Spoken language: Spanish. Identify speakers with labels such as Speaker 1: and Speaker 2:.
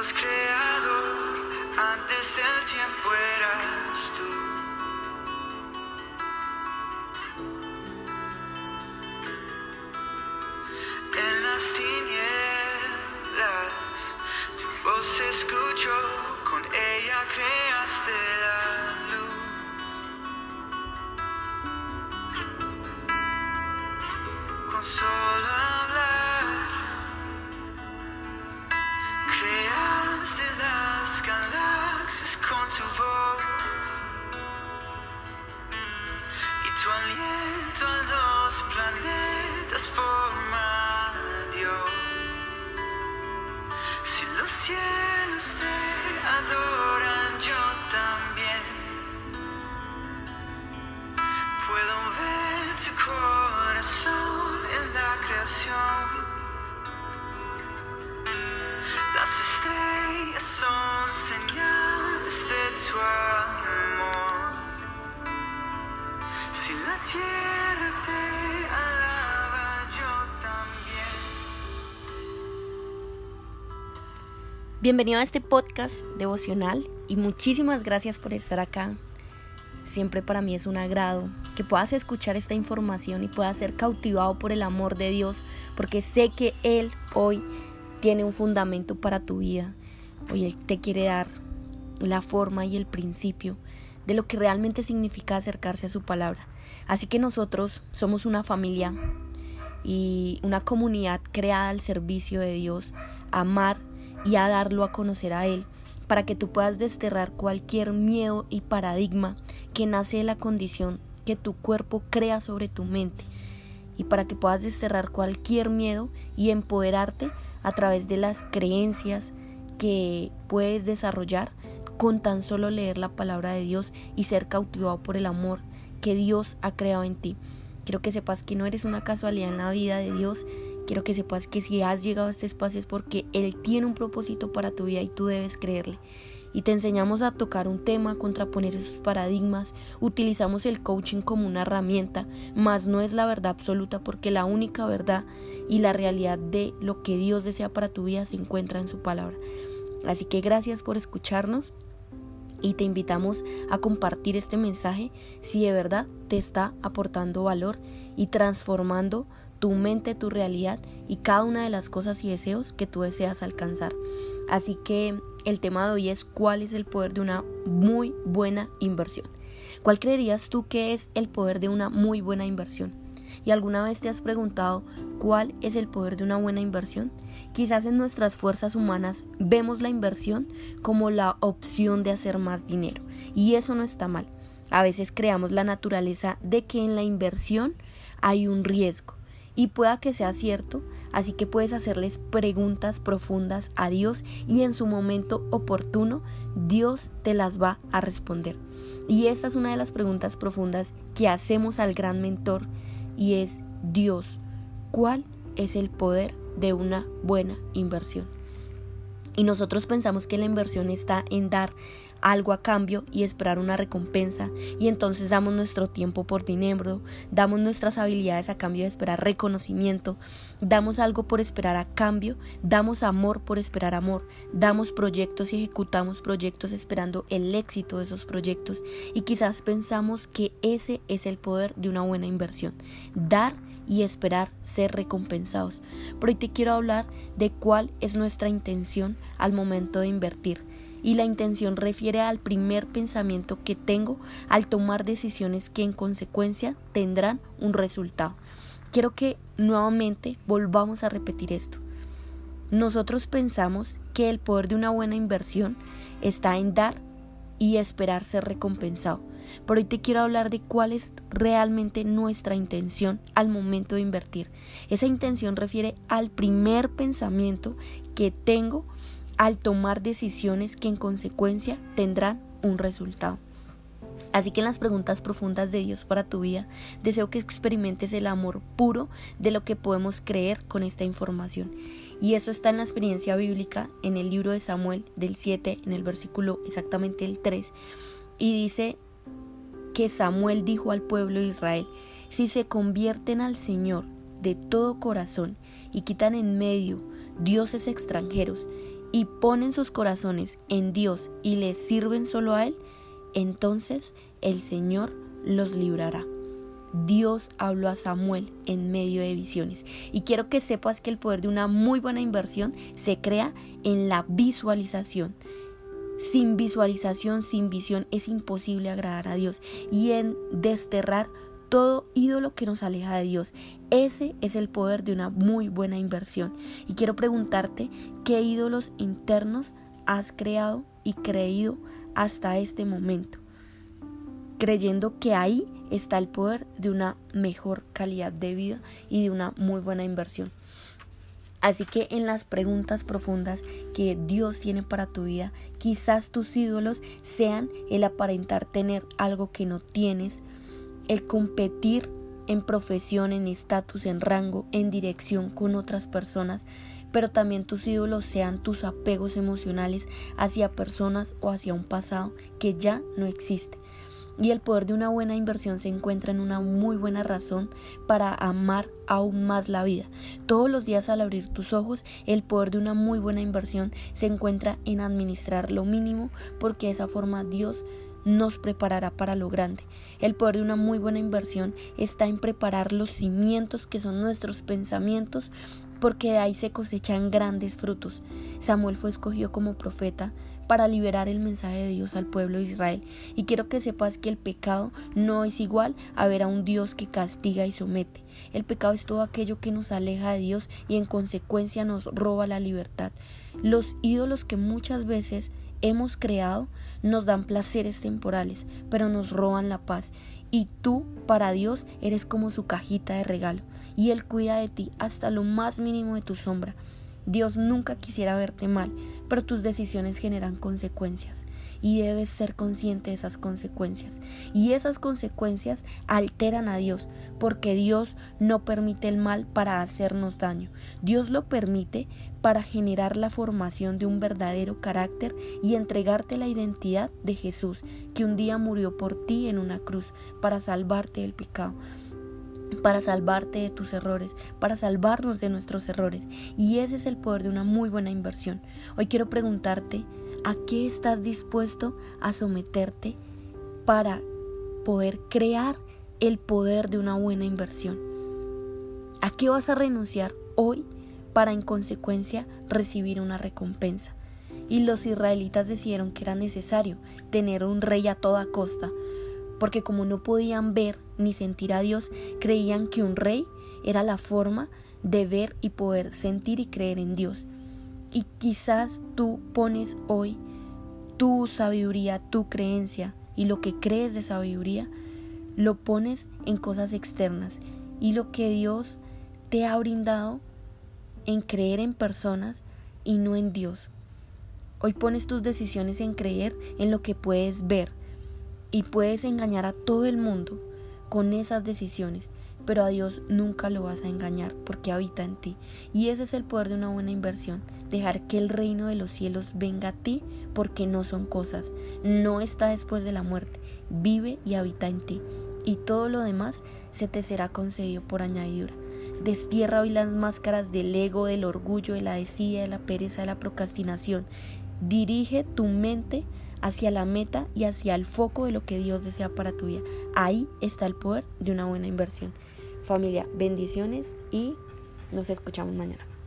Speaker 1: Creador, antes del tiempo eras tú. En las tinieblas, tu voz se escuchó, con ella creaste la tu voz y tu aliento a los planetas forma Dios. Si los cielos te adoran, yo también puedo ver tu corazón en la creación. Las estrellas son señales tu amor. Si la tierra te alaba, yo también.
Speaker 2: Bienvenido a este podcast devocional y muchísimas gracias por estar acá. Siempre para mí es un agrado que puedas escuchar esta información y puedas ser cautivado por el amor de Dios, porque sé que Él hoy tiene un fundamento para tu vida. Hoy Él te quiere dar la forma y el principio de lo que realmente significa acercarse a su palabra. Así que nosotros somos una familia y una comunidad creada al servicio de Dios, a amar y a darlo a conocer a Él, para que tú puedas desterrar cualquier miedo y paradigma que nace de la condición que tu cuerpo crea sobre tu mente, y para que puedas desterrar cualquier miedo y empoderarte a través de las creencias que puedes desarrollar con tan solo leer la palabra de Dios y ser cautivado por el amor que Dios ha creado en ti. Quiero que sepas que no eres una casualidad en la vida de Dios. Quiero que sepas que si has llegado a este espacio es porque Él tiene un propósito para tu vida y tú debes creerle. Y te enseñamos a tocar un tema, contraponer esos paradigmas. Utilizamos el coaching como una herramienta, mas no es la verdad absoluta porque la única verdad y la realidad de lo que Dios desea para tu vida se encuentra en su palabra. Así que gracias por escucharnos y te invitamos a compartir este mensaje si de verdad te está aportando valor y transformando tu mente, tu realidad y cada una de las cosas y deseos que tú deseas alcanzar. Así que el tema de hoy es cuál es el poder de una muy buena inversión. ¿Cuál creerías tú que es el poder de una muy buena inversión? ¿Y alguna vez te has preguntado cuál es el poder de una buena inversión? Quizás en nuestras fuerzas humanas vemos la inversión como la opción de hacer más dinero. Y eso no está mal. A veces creamos la naturaleza de que en la inversión hay un riesgo. Y pueda que sea cierto, así que puedes hacerles preguntas profundas a Dios y en su momento oportuno Dios te las va a responder. Y esta es una de las preguntas profundas que hacemos al gran mentor y es Dios, ¿cuál es el poder de una buena inversión? Y nosotros pensamos que la inversión está en dar algo a cambio y esperar una recompensa. Y entonces damos nuestro tiempo por dinero, damos nuestras habilidades a cambio de esperar reconocimiento, damos algo por esperar a cambio, damos amor por esperar amor, damos proyectos y ejecutamos proyectos esperando el éxito de esos proyectos. Y quizás pensamos que ese es el poder de una buena inversión, dar y esperar ser recompensados. Pero hoy te quiero hablar de cuál es nuestra intención al momento de invertir y la intención refiere al primer pensamiento que tengo al tomar decisiones que en consecuencia tendrán un resultado. Quiero que nuevamente volvamos a repetir esto. Nosotros pensamos que el poder de una buena inversión está en dar y esperar ser recompensado. Pero hoy te quiero hablar de cuál es realmente nuestra intención al momento de invertir. Esa intención refiere al primer pensamiento que tengo al tomar decisiones que en consecuencia tendrán un resultado. Así que en las preguntas profundas de Dios para tu vida, deseo que experimentes el amor puro de lo que podemos creer con esta información. Y eso está en la experiencia bíblica en el libro de Samuel del 7, en el versículo exactamente el 3. Y dice que Samuel dijo al pueblo de Israel, si se convierten al Señor de todo corazón y quitan en medio dioses extranjeros y ponen sus corazones en Dios y les sirven solo a Él, entonces el Señor los librará. Dios habló a Samuel en medio de visiones. Y quiero que sepas que el poder de una muy buena inversión se crea en la visualización. Sin visualización, sin visión, es imposible agradar a Dios. Y en desterrar todo ídolo que nos aleja de Dios. Ese es el poder de una muy buena inversión. Y quiero preguntarte qué ídolos internos has creado y creído hasta este momento, creyendo que ahí está el poder de una mejor calidad de vida y de una muy buena inversión. Así que en las preguntas profundas que Dios tiene para tu vida, quizás tus ídolos sean el aparentar tener algo que no tienes, el competir en profesión, en estatus, en rango, en dirección con otras personas, pero también tus ídolos sean tus apegos emocionales hacia personas o hacia un pasado que ya no existe. Y el poder de una buena inversión se encuentra en una muy buena razón para amar aún más la vida. Todos los días al abrir tus ojos, el poder de una muy buena inversión se encuentra en administrar lo mínimo porque de esa forma Dios nos preparará para lo grande. El poder de una muy buena inversión está en preparar los cimientos que son nuestros pensamientos porque de ahí se cosechan grandes frutos. Samuel fue escogido como profeta para liberar el mensaje de Dios al pueblo de Israel. Y quiero que sepas que el pecado no es igual a ver a un Dios que castiga y somete. El pecado es todo aquello que nos aleja de Dios y en consecuencia nos roba la libertad. Los ídolos que muchas veces hemos creado nos dan placeres temporales, pero nos roban la paz. Y tú, para Dios, eres como su cajita de regalo, y Él cuida de ti hasta lo más mínimo de tu sombra. Dios nunca quisiera verte mal, pero tus decisiones generan consecuencias y debes ser consciente de esas consecuencias. Y esas consecuencias alteran a Dios, porque Dios no permite el mal para hacernos daño. Dios lo permite para generar la formación de un verdadero carácter y entregarte la identidad de Jesús, que un día murió por ti en una cruz para salvarte del pecado para salvarte de tus errores, para salvarnos de nuestros errores. Y ese es el poder de una muy buena inversión. Hoy quiero preguntarte, ¿a qué estás dispuesto a someterte para poder crear el poder de una buena inversión? ¿A qué vas a renunciar hoy para en consecuencia recibir una recompensa? Y los israelitas decidieron que era necesario tener un rey a toda costa, porque como no podían ver ni sentir a Dios, creían que un rey era la forma de ver y poder sentir y creer en Dios. Y quizás tú pones hoy tu sabiduría, tu creencia y lo que crees de sabiduría, lo pones en cosas externas y lo que Dios te ha brindado en creer en personas y no en Dios. Hoy pones tus decisiones en creer en lo que puedes ver, y puedes engañar a todo el mundo con esas decisiones, pero a Dios nunca lo vas a engañar porque habita en ti. Y ese es el poder de una buena inversión, dejar que el reino de los cielos venga a ti porque no son cosas, no está después de la muerte, vive y habita en ti. Y todo lo demás se te será concedido por añadidura. Destierra hoy las máscaras del ego, del orgullo, de la desidia, de la pereza, de la procrastinación. Dirige tu mente hacia la meta y hacia el foco de lo que Dios desea para tu vida. Ahí está el poder de una buena inversión. Familia, bendiciones y nos escuchamos mañana.